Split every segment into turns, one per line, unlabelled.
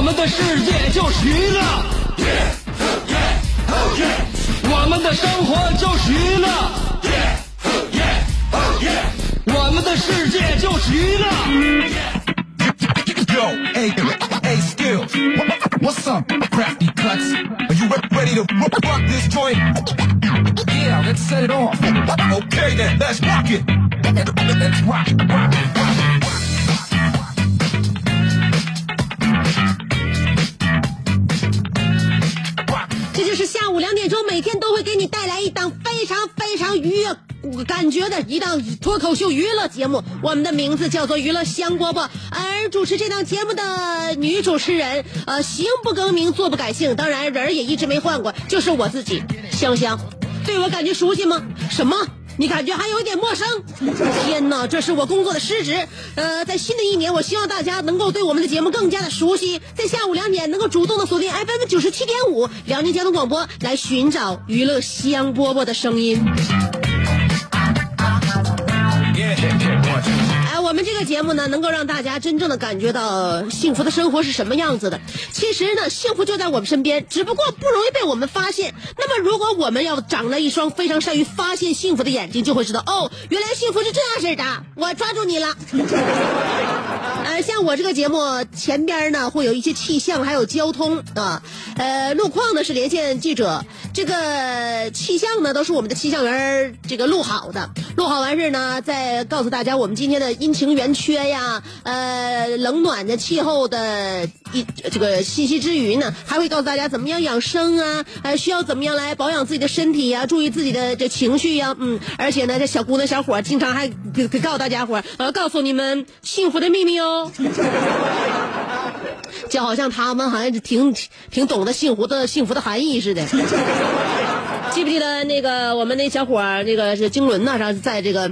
我们的世界就是娱乐，我们的生活就是娱乐，我们的世界就是娱乐。
Yo, hey, hey, skills. What's up, crafty cuts? Are you re- ready to rock rock this joint? Yeah, let's set it off. Okay then, let's rock it. Let's rock, rock, rock.
这就是下午两点钟，每天都会给你带来一档非常非常愉悦感觉的一档脱口秀娱乐节目。我们的名字叫做《娱乐香饽饽》，而主持这档节目的女主持人，呃，行不更名，坐不改姓，当然人儿也一直没换过，就是我自己，香香。对我感觉熟悉吗？什么？你感觉还有一点陌生？天哪，这是我工作的失职。呃，在新的一年，我希望大家能够对我们的节目更加的熟悉，在下午两点能够主动的锁定 FM 九十七点五辽宁交通广播，来寻找娱乐香饽饽的声音。我们这个节目呢，能够让大家真正的感觉到幸福的生活是什么样子的。其实呢，幸福就在我们身边，只不过不容易被我们发现。那么，如果我们要长了一双非常善于发现幸福的眼睛，就会知道哦，原来幸福是这样式的。我抓住你了。呃，像我这个节目前边呢会有一些气象，还有交通啊，呃，路况呢是连线记者，这个气象呢都是我们的气象员这个录好的，录好完事呢再告诉大家我们今天的阴晴圆缺呀，呃，冷暖的气候的一这个信息之余呢，还会告诉大家怎么样养生啊，呃，需要怎么样来保养自己的身体呀，注意自己的这情绪呀，嗯，而且呢，这小姑娘小伙经常还给给告诉大家伙儿，呃，告诉你们幸福的秘密哦。就好像他们好像挺挺懂得幸福的幸福的含义似的。记不记得那个我们那小伙儿，那个是经纶呐，上在这个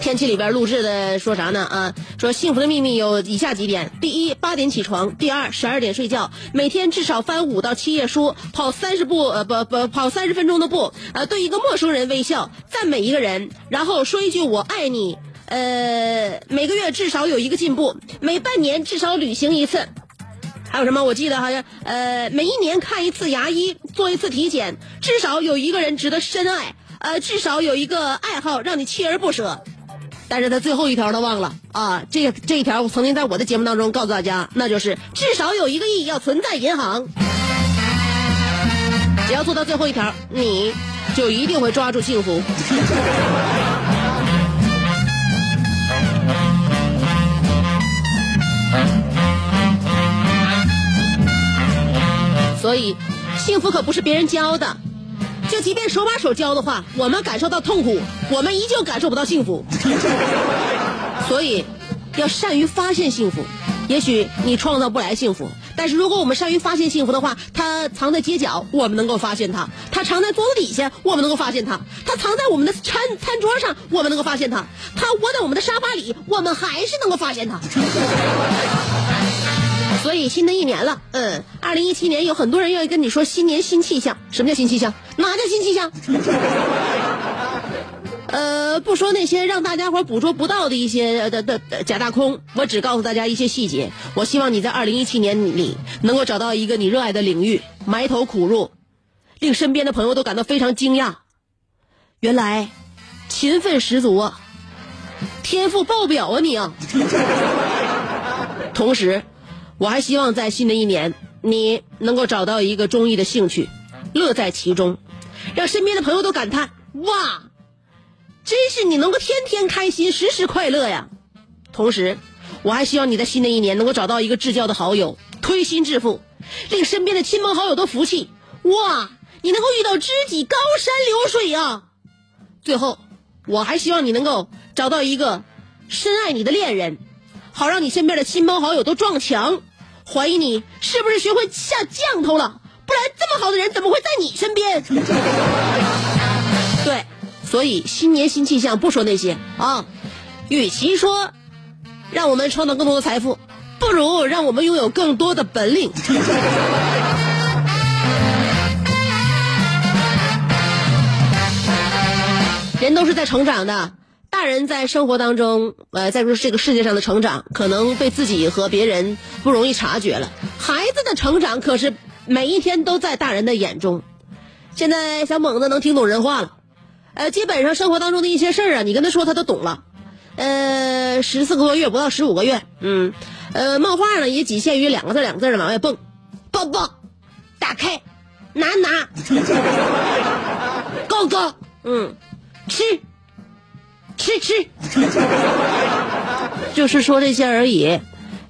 天气里边录制的，说啥呢？啊，说幸福的秘密有以下几点：第一，八点起床；第二，十二点睡觉；每天至少翻五到七页书，跑三十步呃不不跑三十分钟的步，呃，对一个陌生人微笑，赞美一个人，然后说一句我爱你。呃，每个月至少有一个进步，每半年至少旅行一次。还有什么？我记得好像呃，每一年看一次牙医，做一次体检，至少有一个人值得深爱，呃，至少有一个爱好让你锲而不舍。但是他最后一条他忘了啊，这这一条我曾经在我的节目当中告诉大家，那就是至少有一个亿要存在银行。只要做到最后一条，你就一定会抓住幸福。所以，幸福可不是别人教的。就即便手把手教的话，我们感受到痛苦，我们依旧感受不到幸福。所以，要善于发现幸福。也许你创造不来幸福，但是如果我们善于发现幸福的话，它藏在街角，我们能够发现它；它藏在桌子底下，我们能够发现它；它藏在我们的餐餐桌上，我们能够发现它；它窝在我们的沙发里，我们还是能够发现它。所以新的一年了，嗯，二零一七年有很多人愿意跟你说新年新气象。什么叫新气象？哪叫新气象？呃，不说那些让大家伙捕捉不到的一些的的假大空，我只告诉大家一些细节。我希望你在二零一七年里能够找到一个你热爱的领域，埋头苦入，令身边的朋友都感到非常惊讶。原来勤奋十足啊，天赋爆表啊你啊！同时。我还希望在新的一年，你能够找到一个中意的兴趣，乐在其中，让身边的朋友都感叹：哇，真是你能够天天开心，时时快乐呀！同时，我还希望你在新的一年能够找到一个至交的好友，推心置腹，令身边的亲朋好友都服气。哇，你能够遇到知己，高山流水呀！最后，我还希望你能够找到一个深爱你的恋人，好让你身边的亲朋好友都撞墙。怀疑你是不是学会下降头了，不然这么好的人怎么会在你身边？对，所以新年新气象，不说那些啊，与其说让我们创造更多的财富，不如让我们拥有更多的本领。人都是在成长的，大人在生活当中，呃，在这个世界上的成长，可能被自己和别人不容易察觉了。孩子的成长可是每一天都在大人的眼中。现在小猛子能听懂人话了，呃，基本上生活当中的一些事儿啊，你跟他说他都懂了。呃，十四个多月不到十五个月，嗯，呃，漫画呢也仅限于两个字两个字的往外蹦，抱抱，打开，拿拿，高高，嗯。吃，吃吃，就是说这些而已。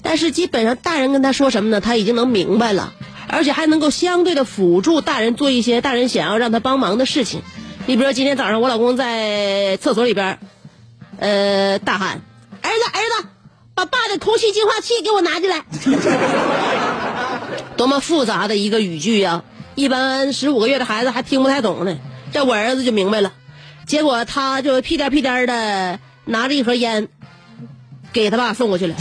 但是基本上大人跟他说什么呢，他已经能明白了，而且还能够相对的辅助大人做一些大人想要让他帮忙的事情。你比如说今天早上我老公在厕所里边，呃，大喊：“儿子，儿子，把爸的空气净化器给我拿进来。”多么复杂的一个语句呀！一般十五个月的孩子还听不太懂呢，这我儿子就明白了。结果他就屁颠屁颠的拿着一盒烟，给他爸送过去了。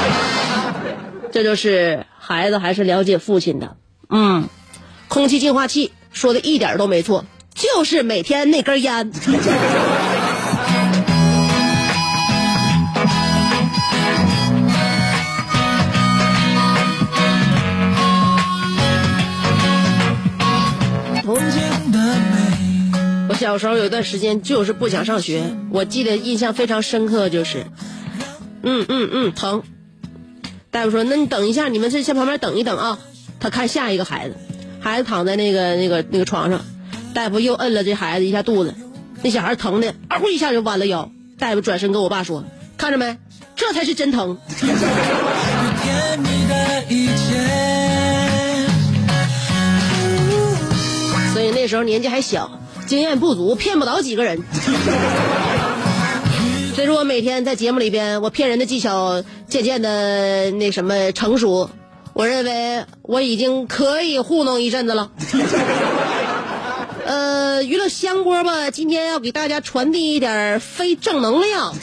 这就是孩子还是了解父亲的。嗯，空气净化器说的一点都没错，就是每天那根烟。小时候有段时间就是不想上学，我记得印象非常深刻，就是，嗯嗯嗯，疼。大夫说：“那你等一下，你们先在旁边等一等啊。”他看下一个孩子，孩子躺在那个那个那个床上，大夫又摁了这孩子一下肚子，那小孩疼的啊呼一下就弯了腰。大夫转身跟我爸说：“看着没，这才是真疼。”所以那时候年纪还小。经验不足，骗不倒几个人。所以说我每天在节目里边，我骗人的技巧渐渐的那什么成熟。我认为我已经可以糊弄一阵子了。呃，娱乐香锅吧，今天要给大家传递一点非正能量。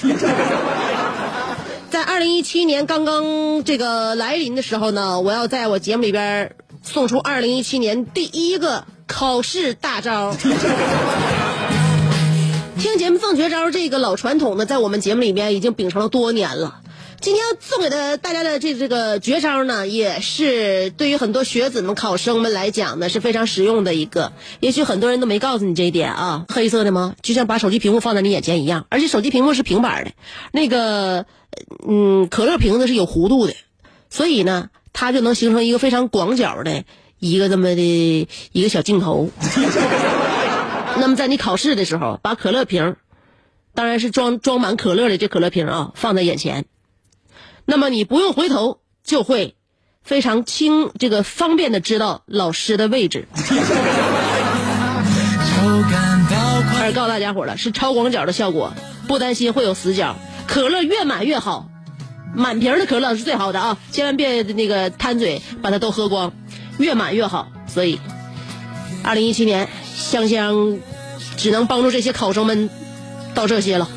在二零一七年刚刚这个来临的时候呢，我要在我节目里边送出二零一七年第一个。考试大招，听节目放绝招这个老传统呢，在我们节目里面已经秉承了多年了。今天送给的大家的这这个绝招呢，也是对于很多学子们、考生们来讲呢是非常实用的一个。也许很多人都没告诉你这一点啊，黑色的吗？就像把手机屏幕放在你眼前一样，而且手机屏幕是平板的，那个嗯，可乐瓶子是有弧度的，所以呢，它就能形成一个非常广角的。一个这么的一个小镜头，那么在你考试的时候，把可乐瓶，当然是装装满可乐的这可乐瓶啊，放在眼前，那么你不用回头，就会非常轻这个方便的知道老师的位置。开始告诉大家伙了，是超广角的效果，不担心会有死角，可乐越满越好，满瓶的可乐是最好的啊，千万别那个贪嘴，把它都喝光。越满越好，所以，二零一七年香香只能帮助这些考生们到这些了。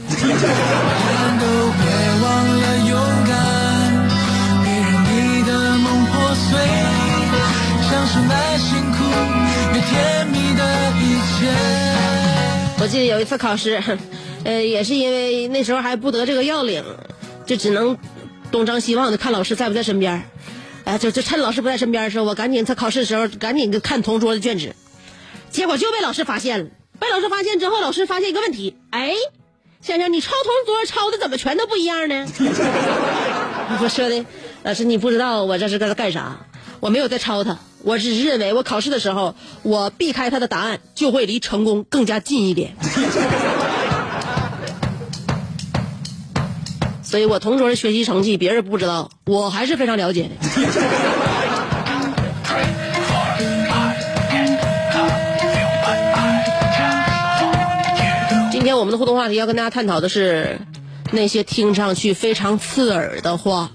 我记得有一次考试，呃，也是因为那时候还不得这个要领，就只能东张西望的看老师在不在身边。哎，就就趁老师不在身边的时候，我赶紧在考试的时候赶紧看同桌的卷纸，结果就被老师发现了。被老师发现之后，老师发现一个问题：哎，香香，你抄同桌抄的怎么全都不一样呢？我说的，老师你不知道我这是在干啥？我没有在抄他，我只是认为我考试的时候我避开他的答案，就会离成功更加近一点。所以我同桌的学习成绩别人不知道，我还是非常了解的。今天我们的互动话题要跟大家探讨的是那些听上去非常刺耳的话。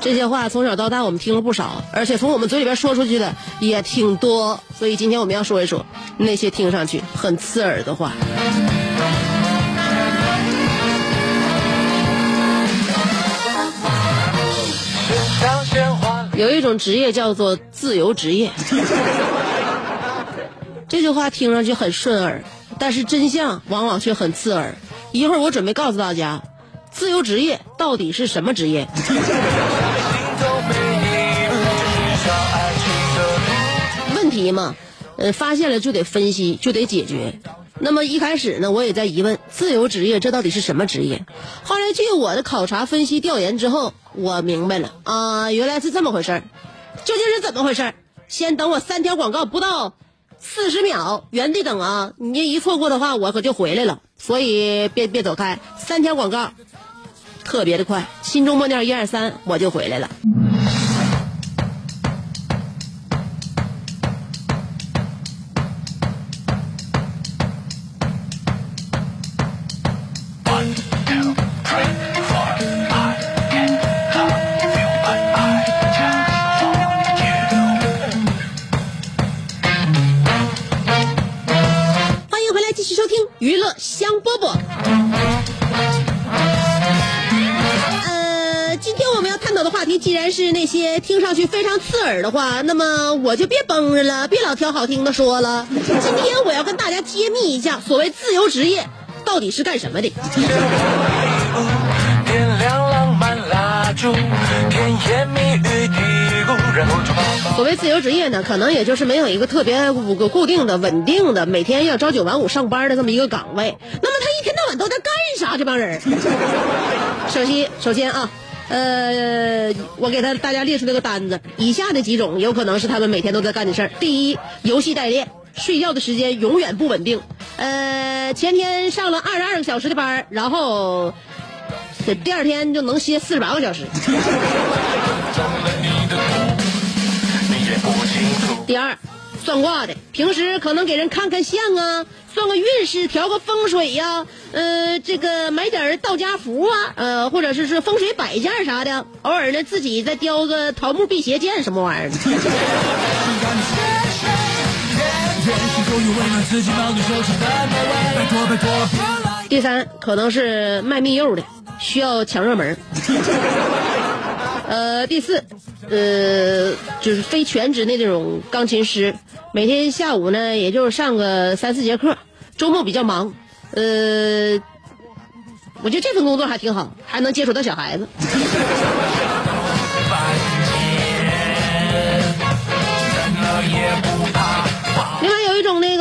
这些话从小到大我们听了不少，而且从我们嘴里边说出去的也挺多。所以今天我们要说一说那些听上去很刺耳的话。有一种职业叫做自由职业，这句话听上去很顺耳，但是真相往往却很刺耳。一会儿我准备告诉大家，自由职业到底是什么职业。问题嘛，呃，发现了就得分析，就得解决。那么一开始呢，我也在疑问，自由职业这到底是什么职业？后来据我的考察、分析、调研之后，我明白了啊，原来是这么回事儿。究竟是怎么回事儿？先等我三条广告不到四十秒，原地等啊！你这一错过的话，我可就回来了。所以别别走开，三条广告特别的快，心中默念一二三，我就回来了。香饽饽。呃，今天我们要探讨的话题，既然是那些听上去非常刺耳的话，那么我就别绷着了，别老挑好听的说了。今天我要跟大家揭秘一下，所谓自由职业到底是干什么的。所谓自由职业呢，可能也就是没有一个特别固固定的、稳定的，每天要朝九晚五上班的这么一个岗位。那么他一天到晚都在干啥？这帮人。首先，首先啊，呃，我给他大家列出这个单子，以下的几种有可能是他们每天都在干的事儿。第一，游戏代练，睡觉的时间永远不稳定。呃，前天上了二十二个小时的班，然后这第二天就能歇四十八个小时。第二，算卦的，平时可能给人看看相啊，算个运势，调个风水呀、呃，这个买点儿道家符啊，呃，或者是是风水摆件啥的，偶尔呢自己再雕个桃木辟邪剑什么玩意儿的。第三，可能是卖蜜柚的，需要抢热门儿。呃，第四，呃，就是非全职的那种钢琴师，每天下午呢，也就是上个三四节课，周末比较忙。呃，我觉得这份工作还挺好，还能接触到小孩子。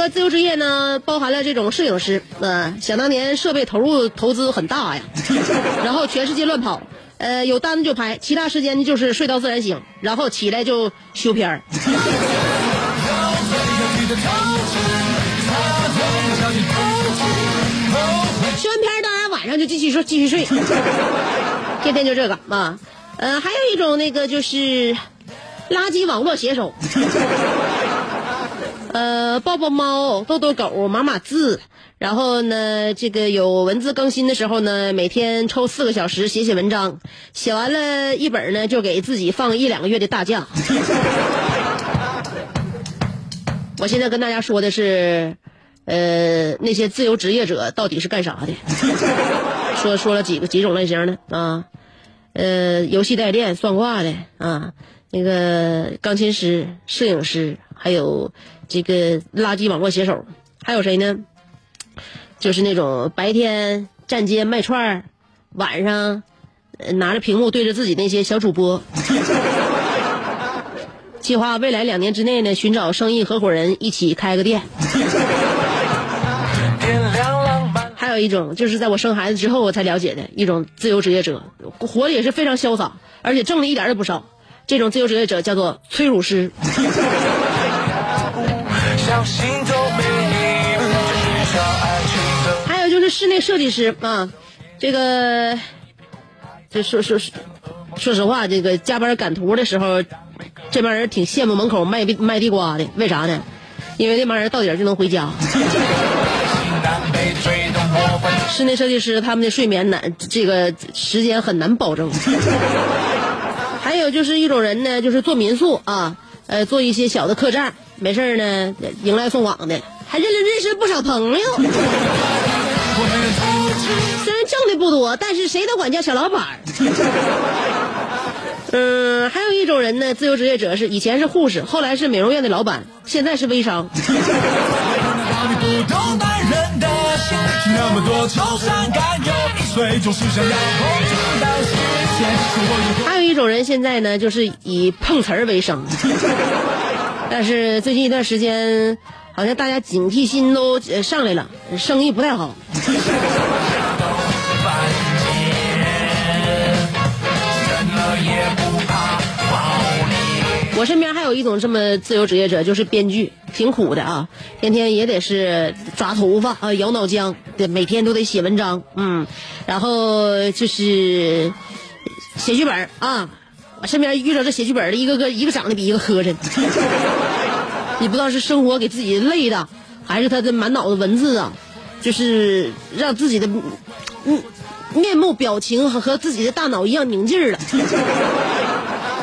自由职业呢，包含了这种摄影师，呃，想当年设备投入投资很大呀，然后全世界乱跑，呃，有单子就拍，其他时间就是睡到自然醒，然后起来就修片儿。修完片儿当然晚上就继续睡，继续睡，天天就这个啊，呃，还有一种那个就是垃圾网络写手。呃，抱抱猫，逗逗狗，码码字，然后呢，这个有文字更新的时候呢，每天抽四个小时写写文章，写完了一本呢，就给自己放一两个月的大假。我现在跟大家说的是，呃，那些自由职业者到底是干啥的？说说了几个几种类型的啊，呃，游戏代练、算卦的啊，那个钢琴师、摄影师，还有这个垃圾网络写手，还有谁呢？就是那种白天站街卖串儿，晚上拿着屏幕对着自己那些小主播。计划未来两年之内呢，寻找生意合伙人一起开个店。还有一种就是在我生孩子之后我才了解的一种自由职业者，活的也是非常潇洒，而且挣的一点儿也不少。这种自由职业者叫做催乳师。还有就是室内设计师啊，这个，这说说说实话，这个加班赶图的时候，这帮人挺羡慕门口卖卖地瓜的，为啥呢？因为那帮人到点儿就能回家。室内设计师他们的睡眠难，这个时间很难保证。还有就是一种人呢，就是做民宿啊，呃，做一些小的客栈，没事呢迎来送往的，还认认识不少朋友。虽然挣的不多，但是谁都管叫小老板。嗯，还有一种人呢，自由职业者是以前是护士，后来是美容院的老板，现在是微商。还有一种人现在呢，就是以碰瓷儿为生，但是最近一段时间，好像大家警惕心都上来了，生意不太好。我身边还有一种这么自由职业者，就是编剧，挺苦的啊，天天也得是抓头发啊，摇脑浆，对，每天都得写文章，嗯，然后就是写剧本啊。我身边遇到这写剧本的，一个个一个长得比一个磕碜，你不知道是生活给自己累的，还是他的满脑子文字啊，就是让自己的嗯面目表情和和自己的大脑一样拧劲儿了。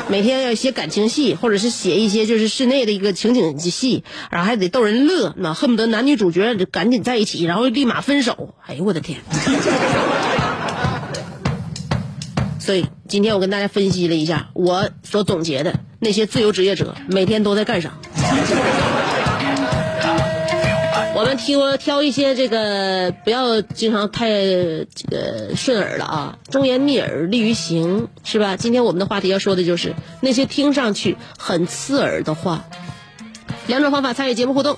每天要写感情戏，或者是写一些就是室内的一个情景戏，然后还得逗人乐，那恨不得男女主角赶紧在一起，然后立马分手。哎呦我的天！所以今天我跟大家分析了一下我所总结的那些自由职业者每天都在干啥。我们挑挑一些这个不要经常太这个顺耳了啊，忠言逆耳利于行，是吧？今天我们的话题要说的就是那些听上去很刺耳的话。两种方法参与节目互动，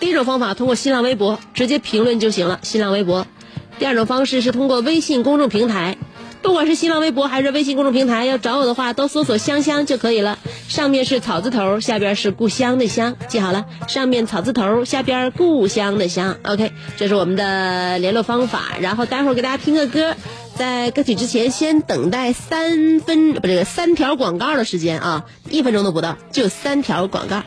第一种方法通过新浪微博直接评论就行了，新浪微博；第二种方式是通过微信公众平台。不管是新浪微博还是微信公众平台，要找我的话，都搜索“香香”就可以了。上面是草字头，下边是故乡的乡，记好了，上面草字头，下边故乡的乡。OK，这是我们的联络方法。然后待会儿给大家听个歌，在歌曲之前先等待三分不这个三条广告的时间啊，一分钟都不到，就三条广告。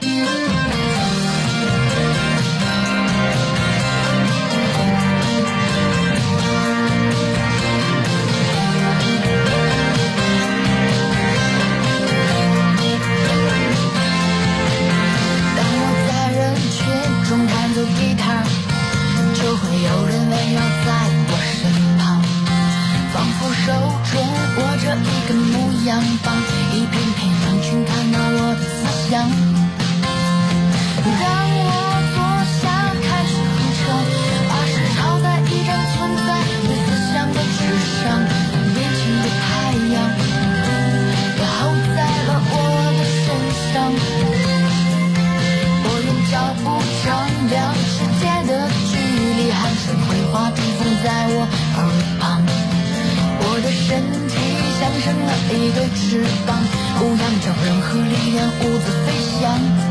耳旁。我的身体像生了一对翅膀，不仰仗任何力量，兀自飞翔。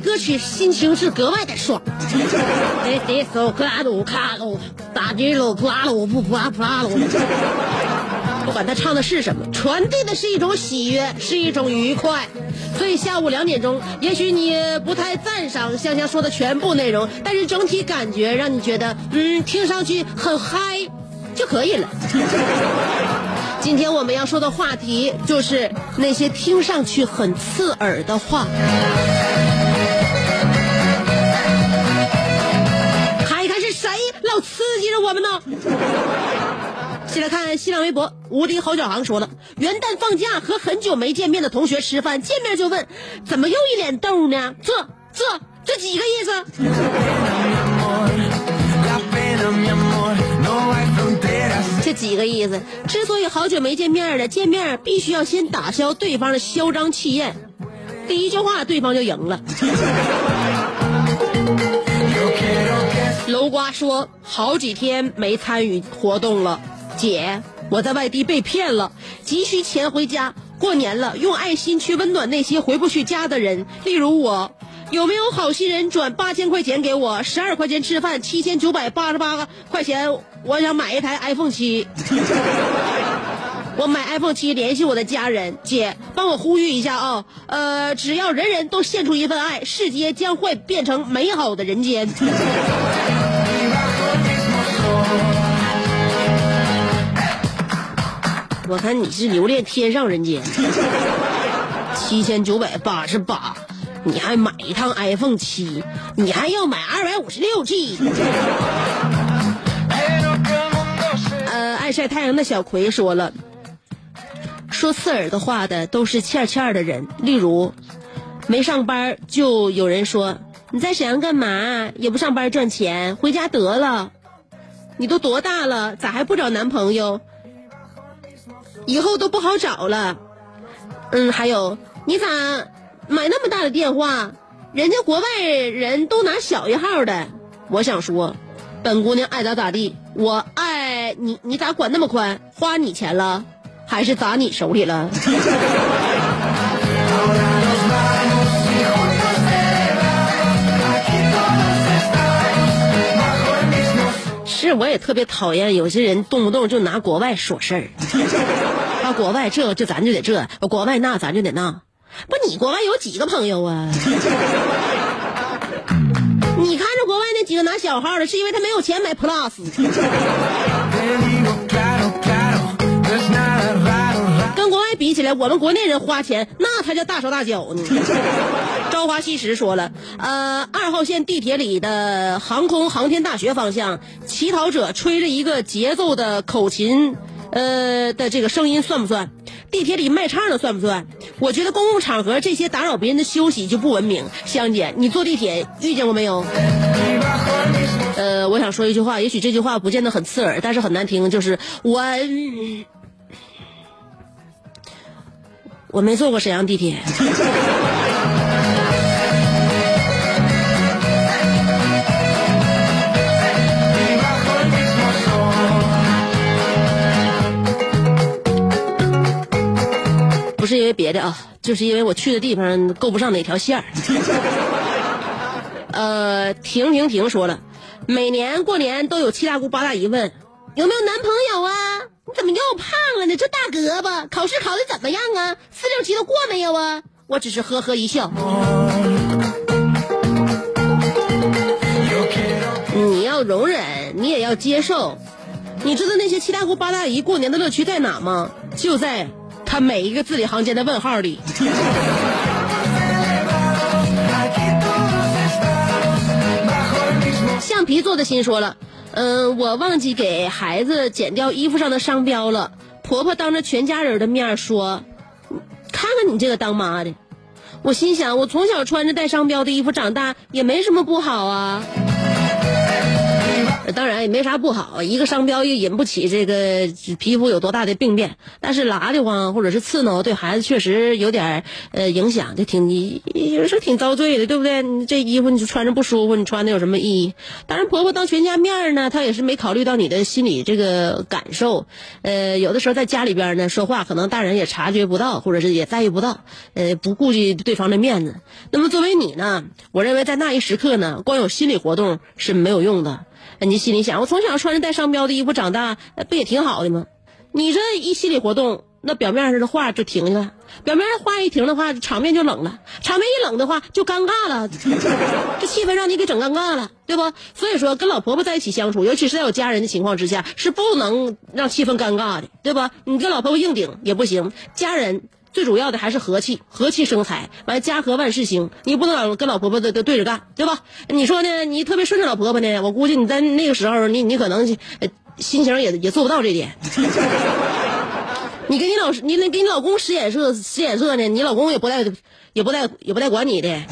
歌曲，心情是格外的爽。哎，这首克拉鲁克拉鲁，大吉鲁普拉鲁布普拉普拉鲁。不管他唱的是什么，传递的是一种喜悦，是一种愉快。所以下午两点钟，也许你不太赞赏香香说的全部内容，但是整体感觉让你觉得，嗯，听上去很嗨就可以了。今天我们要说的话题就是那些听上去很刺耳的话。记着我们呢？先来看新浪微博，无敌侯小航说了，元旦放假和很久没见面的同学吃饭，见面就问，怎么又一脸痘呢？这这这几个意思？这几个意思，之所以好久没见面了，见面必须要先打消对方的嚣张气焰，第一句话对方就赢了。楼瓜说，好几天没参与活动了，姐，我在外地被骗了，急需钱回家。过年了，用爱心去温暖那些回不去家的人，例如我。有没有好心人转八千块钱给我？十二块钱吃饭，七千九百八十八块钱，我想买一台 iPhone 七。我买 iPhone 七，联系我的家人。姐，帮我呼吁一下啊、呃，只要人人都献出一份爱，世界将会变成美好的人间。我看你是留恋天上人间，七千九百八十八，你还买一趟 iPhone 七，你还要买二百五十六 G。呃，爱晒太阳的小葵说了，说刺耳的话的都是欠欠的人，例如没上班就有人说你在沈阳干嘛？也不上班赚钱，回家得了。你都多大了，咋还不找男朋友？以后都不好找了。嗯，还有你咋买那么大的电话？人家国外人都拿小一号的。我想说，本姑娘爱咋咋地，我爱你，你咋管那么宽？花你钱了，还是砸你手里了？是，我也特别讨厌有些人动不动就拿国外说事儿，啊，国外这就咱就得这，国外那咱就得那，不，你国外有几个朋友啊？你看着国外那几个拿小号的，是因为他没有钱买 Plus。跟国外比起来，我们国内人花钱那才叫大手大脚呢。朝花夕拾说了，呃，二号线地铁里的航空航天大学方向，乞讨者吹着一个节奏的口琴，呃的这个声音算不算？地铁里卖唱的算不算？我觉得公共场合这些打扰别人的休息就不文明。香姐，你坐地铁遇见过没有？呃，我想说一句话，也许这句话不见得很刺耳，但是很难听，就是我。我没坐过沈阳地铁。不是因为别的啊，就是因为我去的地方够不上哪条线儿。呃，停停停说了，每年过年都有七大姑八大姨问有没有男朋友啊？你怎么又胖了呢？这大胳膊，考试考的怎么样啊？四六级都过没有啊？我只是呵呵一笑。你要容忍，你也要接受。你知道那些七大姑八大姨过年的乐趣在哪吗？就在他每一个字里行间的问号里。橡皮做的心说了，嗯、我忘记给孩子剪掉衣服上的商标了。婆婆当着全家人的面说：“看看你这个当妈的。”我心想，我从小穿着带商标的衣服长大，也没什么不好啊。当然也没啥不好，一个商标又引不起这个皮肤有多大的病变，但是拉的慌或者是刺挠，对孩子确实有点呃影响，就挺你有时候挺遭罪的，对不对？你这衣服你就穿着不舒服，你穿的有什么意义？当然，婆婆当全家面呢，她也是没考虑到你的心理这个感受。呃，有的时候在家里边呢说话，可能大人也察觉不到，或者是也在意不到，呃，不顾及对方的面子。那么作为你呢，我认为在那一时刻呢，光有心理活动是没有用的。你心里想，我从小穿着带商标的衣服长大，不也挺好的吗？你这一心理活动，那表面上的话就停了，表面上话一停的话，场面就冷了，场面一冷的话就尴尬了，这气氛让你给整尴尬了，对不？所以说，跟老婆婆在一起相处，尤其是在有家人的情况之下，是不能让气氛尴尬的，对吧？你跟老婆婆硬顶也不行，家人。最主要的还是和气，和气生财，完家和万事兴。你不能老跟老婆婆的的对着干，对吧？你说呢？你特别顺着老婆婆呢，我估计你在那个时候，你你可能呃心情也也做不到这点。你跟你老你那给你老公使眼色使眼色呢，你老公也不带也不带也不带管你的，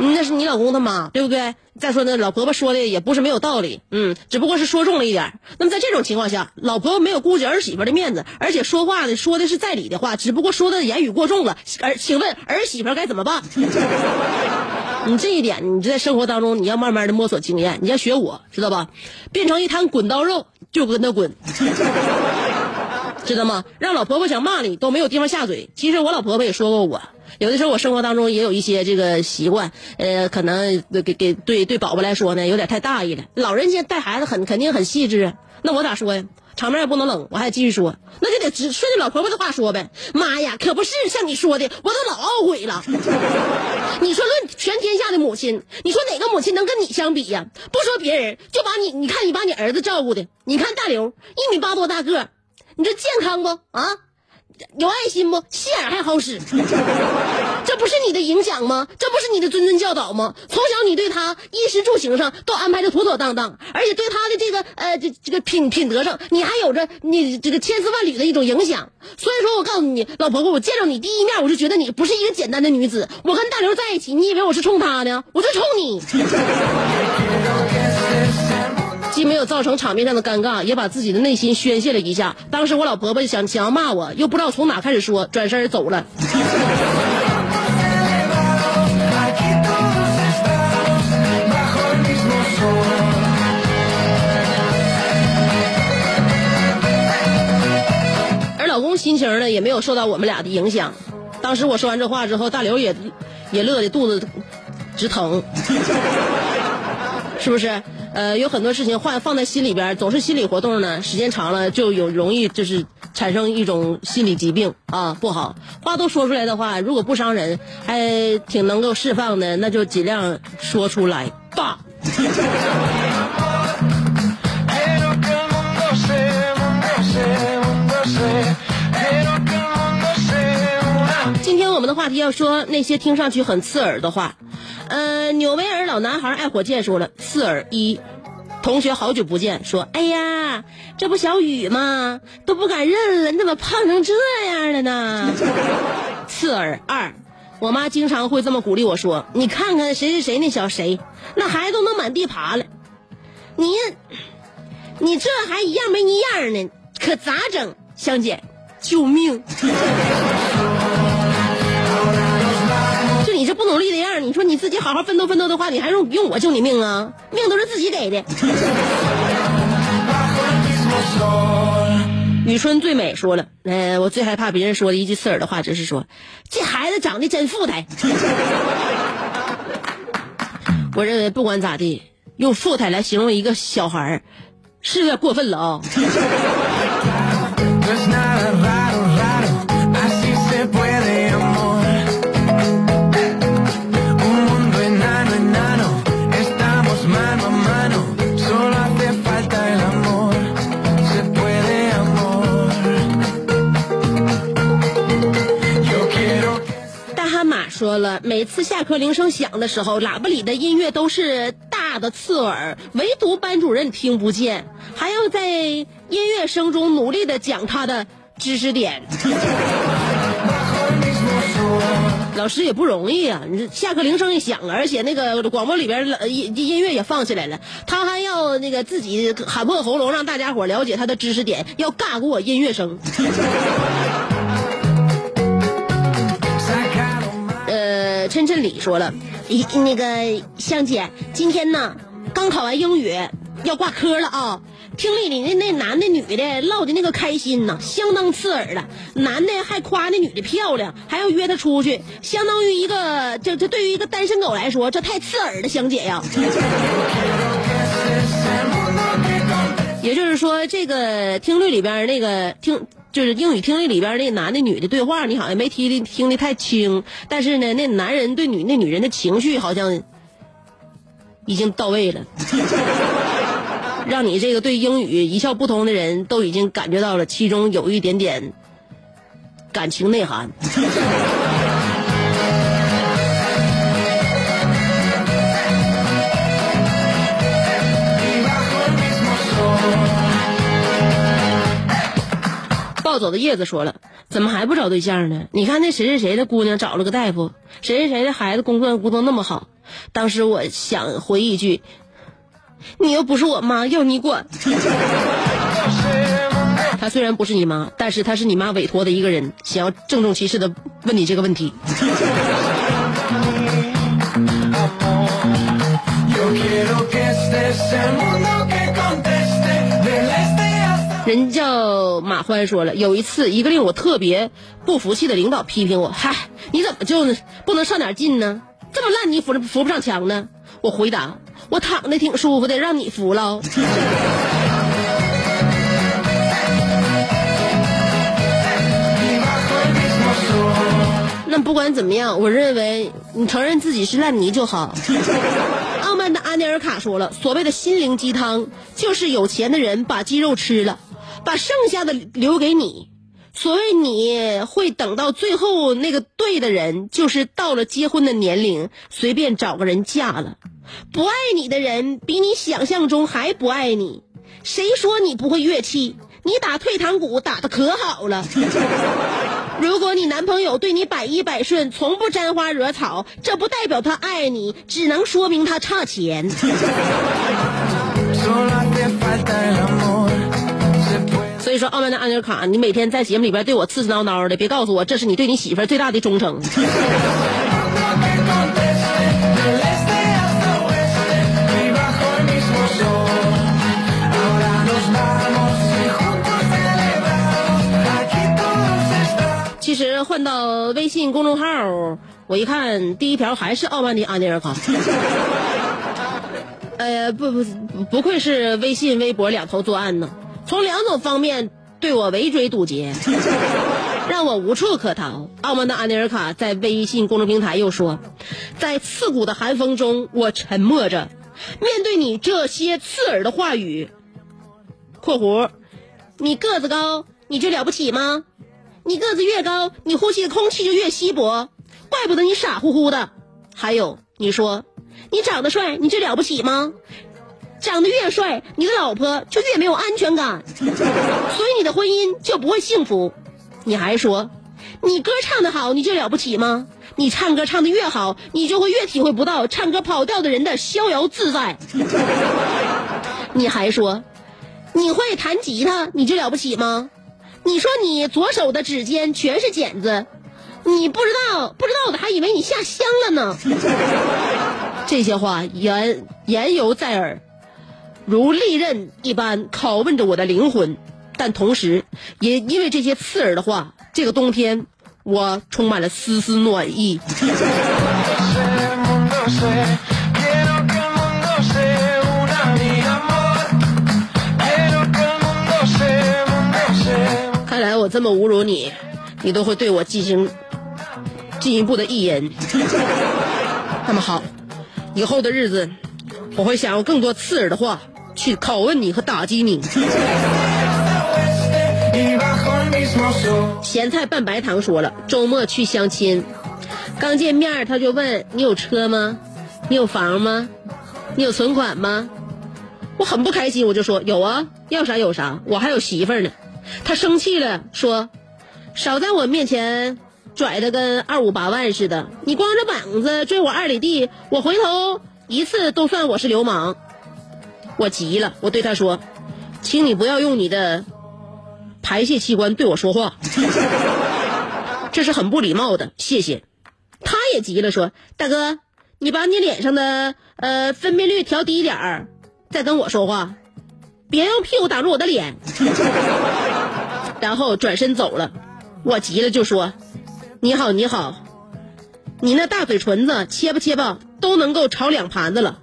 那是你老公他妈，对不对？再说呢，老婆婆说的也不是没有道理，嗯，只不过是说重了一点。那么在这种情况下，老婆婆没有顾及儿媳妇的面子，而且说话呢说的是在理的话，只不过说的言语过重了。儿，请问儿媳妇该怎么办？你这一点，你在生活当中你要慢慢的摸索经验，你要学我，知道吧？变成一滩滚刀肉，就跟他滚。知道吗？让老婆婆想骂你都没有地方下嘴。其实我老婆婆也说过我，有的时候我生活当中也有一些这个习惯，呃，可能给给对对宝宝来说呢有点太大意了。老人家带孩子很肯定很细致啊，那我咋说呀？场面也不能冷，我还得继续说，那就得直顺着老婆婆的话说呗。妈呀，可不是像你说的，我都老懊悔了。你说论全天下的母亲，你说哪个母亲能跟你相比呀？不说别人，就把你，你看你把你儿子照顾的，你看大刘一米八多大个。你这健康不啊？有爱心不？心眼还好使，这不是你的影响吗？这不是你的谆谆教导吗？从小你对他衣食住行上都安排的妥妥当当，而且对他的这个呃这这个品品德上，你还有着你这个千丝万缕的一种影响。所以说我告诉你，老婆婆，我见着你第一面，我就觉得你不是一个简单的女子。我跟大刘在一起，你以为我是冲他呢？我就冲你。既没有造成场面上的尴尬，也把自己的内心宣泄了一下。当时我老婆婆想想要骂我，又不知道从哪开始说，转身走了。而老公心情呢，也没有受到我们俩的影响。当时我说完这话之后，大刘也也乐得肚子直疼，是不是？呃，有很多事情放放在心里边，总是心理活动呢，时间长了就有容易就是产生一种心理疾病啊，不好。话都说出来的话，如果不伤人，还挺能够释放的，那就尽量说出来吧。今天我们的话题要说那些听上去很刺耳的话。呃，纽维尔老男孩爱火箭说了刺耳一，同学好久不见，说哎呀，这不小雨吗？都不敢认了，你怎么胖成这样了呢？刺耳二，我妈经常会这么鼓励我说，你看看谁谁谁那小谁，那孩子都能满地爬了，你你这还一样没一样呢，可咋整？香姐，救命！努力的样你说你自己好好奋斗奋斗的话，你还用用我救你命啊？命都是自己给的。雨春最美说了，呃，我最害怕别人说的一句刺耳的话，就是说这孩子长得真富态。我认为不管咋地，用富态来形容一个小孩儿是有点过分了啊、说了，每次下课铃声响的时候，喇叭里的音乐都是大的刺耳，唯独班主任听不见，还要在音乐声中努力的讲他的知识点。老师也不容易啊！你下课铃声一响，而且那个广播里边音音乐也放起来了，他还要那个自己喊破喉咙让大家伙了解他的知识点，要尬过音乐声。呃，琛琛李说了，一那个香姐，今天呢刚考完英语，要挂科了啊。听力里那那男的女的唠的那个开心呐，相当刺耳了。男的还夸那女的漂亮，还要约她出去，相当于一个这这对于一个单身狗来说，这太刺耳了，香姐呀。也就是说，这个听力里边那个听，就是英语听力里边那男的女的对话，你好像没听的听的太清，但是呢，那男人对女那女人的情绪好像已经到位了，让你这个对英语一窍不通的人都已经感觉到了其中有一点点感情内涵。走的叶子说了，怎么还不找对象呢？你看那谁谁谁的姑娘找了个大夫，谁谁谁的孩子工作工作那么好。当时我想回一句，你又不是我妈，要你管。她虽然不是你妈，但是她是你妈委托的一个人，想要郑重其事的问你这个问题。人叫马欢说了，有一次一个令我特别不服气的领导批评我，嗨，你怎么就不能上点劲呢？这么烂泥扶扶不上墙呢？我回答，我躺的挺舒服的，让你扶了。那不管怎么样，我认为你承认自己是烂泥就好。傲慢的阿尼尔卡说了，所谓的心灵鸡汤，就是有钱的人把鸡肉吃了，把剩下的留给你。所谓你会等到最后那个对的人，就是到了结婚的年龄，随便找个人嫁了。不爱你的人，比你想象中还不爱你。谁说你不会乐器？你打退堂鼓打得可好了。如果你男朋友对你百依百顺，从不沾花惹草，这不代表他爱你，只能说明他差钱。说傲慢的安妮卡，你每天在节目里边对我刺刺挠挠的，别告诉我这是你对你媳妇最大的忠诚。其实换到微信公众号，我一看第一条还是傲慢的安妮尔卡。呃，不不不，不愧是微信、微博两头作案呢。从两种方面对我围追堵截，让我无处可逃。傲慢的安妮尔卡在微信公众平台又说，在刺骨的寒风中，我沉默着，面对你这些刺耳的话语。（括弧）你个子高，你就了不起吗？你个子越高，你呼吸的空气就越稀薄，怪不得你傻乎乎的。还有，你说你长得帅，你就了不起吗？长得越帅，你的老婆就越没有安全感，所以你的婚姻就不会幸福。你还说，你歌唱得好，你就了不起吗？你唱歌唱的越好，你就会越体会不到唱歌跑调的人的逍遥自在。你还说，你会弹吉他，你就了不起吗？你说你左手的指尖全是茧子，你不知道不知道的还以为你下乡了呢。这些话言言犹在耳，如利刃一般拷问着我的灵魂。但同时也因为这些刺耳的话这个冬天我充满了丝丝暖意。
看来我
这么侮辱你你都会对我进行进一步的意淫那么好以后的日子我会想要更多刺耳的话去拷问你和打击你。咸菜拌白糖说了，周末去相亲，刚见面他就问你有车吗？你有房吗？你有存款吗？我很不开心，我就说有啊，要啥有啥，我还有媳妇儿呢。他生气了，说少在我面前拽的跟二五八万似的，你光着膀子追我二里地，我回头一次都算我是流氓。我急了，我对他说，请你不要用你的排泄器官对我说话。这是很不礼貌的，谢谢。他也急了，说：“大哥，你把你脸上的呃分辨率调低一点儿，再跟我说话，别用屁股挡住我的脸。”然后转身走了。我急了就说：“你好，你好，你那大嘴唇子切吧切吧都能够炒两盘子了。”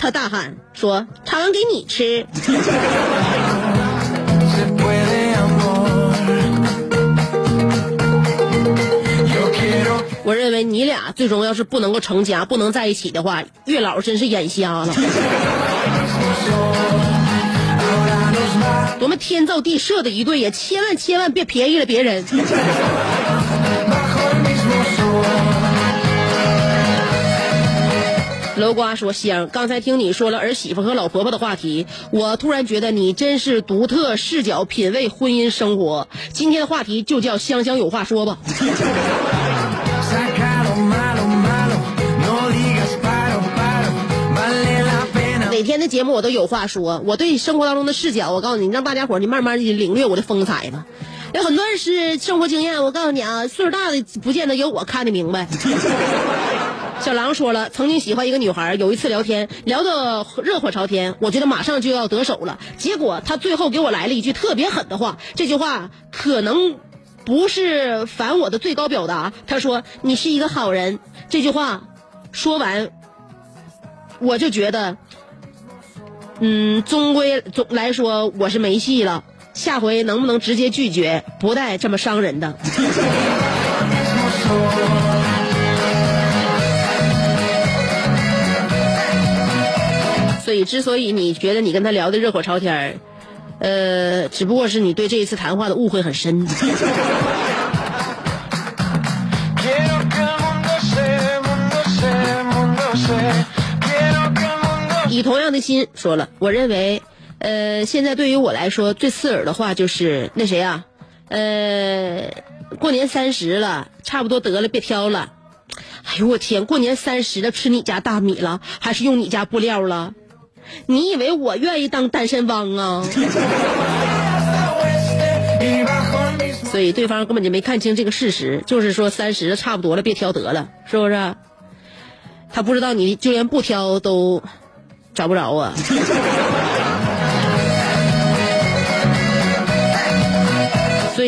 他大喊说：“炒完给你吃。” 我认为你俩最终要是不能够成家，不能在一起的话，月老真是眼瞎了。多么天造地设的一对呀！千万千万别便宜了别人。楼瓜说：“香，刚才听你说了儿媳妇和老婆婆的话题，我突然觉得你真是独特视角品味婚姻生活。今天的话题就叫香香有话说吧。每天的节目我都有话说，我对生活当中的视角，我告诉你，让大家伙你慢慢领略我的风采吧。有很多人是生活经验，我告诉你啊，岁数大的不见得有我看得明白。小狼说了，曾经喜欢一个女孩，有一次聊天聊得热火朝天，我觉得马上就要得手了，结果他最后给我来了一句特别狠的话，这句话可能不是反我的最高表达。他说：“你是一个好人。”这句话说完，我就觉得。嗯，终归总来说我是没戏了。下回能不能直接拒绝，不带这么伤人的？所以，之所以你觉得你跟他聊的热火朝天儿，呃，只不过是你对这一次谈话的误会很深。以同样的心说了，我认为，呃，现在对于我来说最刺耳的话就是那谁啊，呃，过年三十了，差不多得了，别挑了。哎呦我天，过年三十了，吃你家大米了，还是用你家布料了？你以为我愿意当单身汪啊 所以对方根本就没看清这个事实，就是说三十差不多了，别挑得了，是不是？他不知道你就连不挑都找不着啊。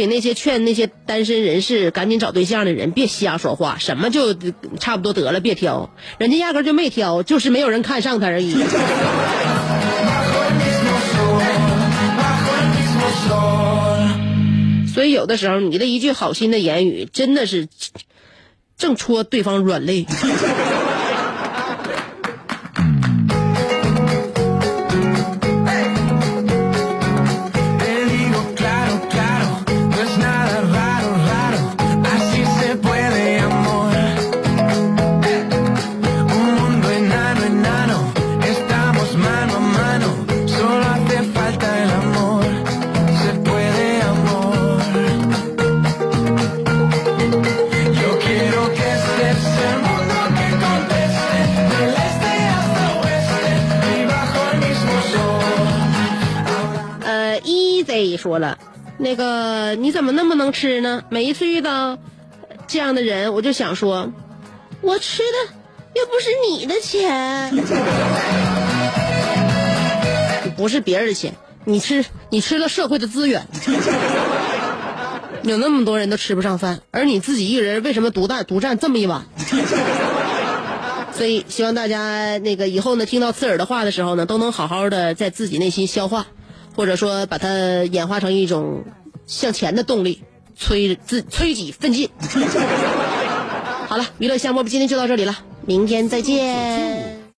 以那些劝那些单身人士赶紧找对象的人，别瞎说话，什么就差不多得了，别挑，人家压根就没挑，就是没有人看上他而已。所以有的时候你的一句好心的言语，真的是正戳对方软肋。说了，那个你怎么那么能吃呢？每一次遇到这样的人，我就想说，我吃的又不是你的钱，不是别人的钱，你吃你吃了社会的资源。有那么多人都吃不上饭，而你自己一个人为什么独占独占这么一碗？所以希望大家那个以后呢，听到刺耳的话的时候呢，都能好好的在自己内心消化，或者说把它演化成一种向前的动力，催自催己奋进。好了，娱乐香饽饽今天就到这里了，明天再见。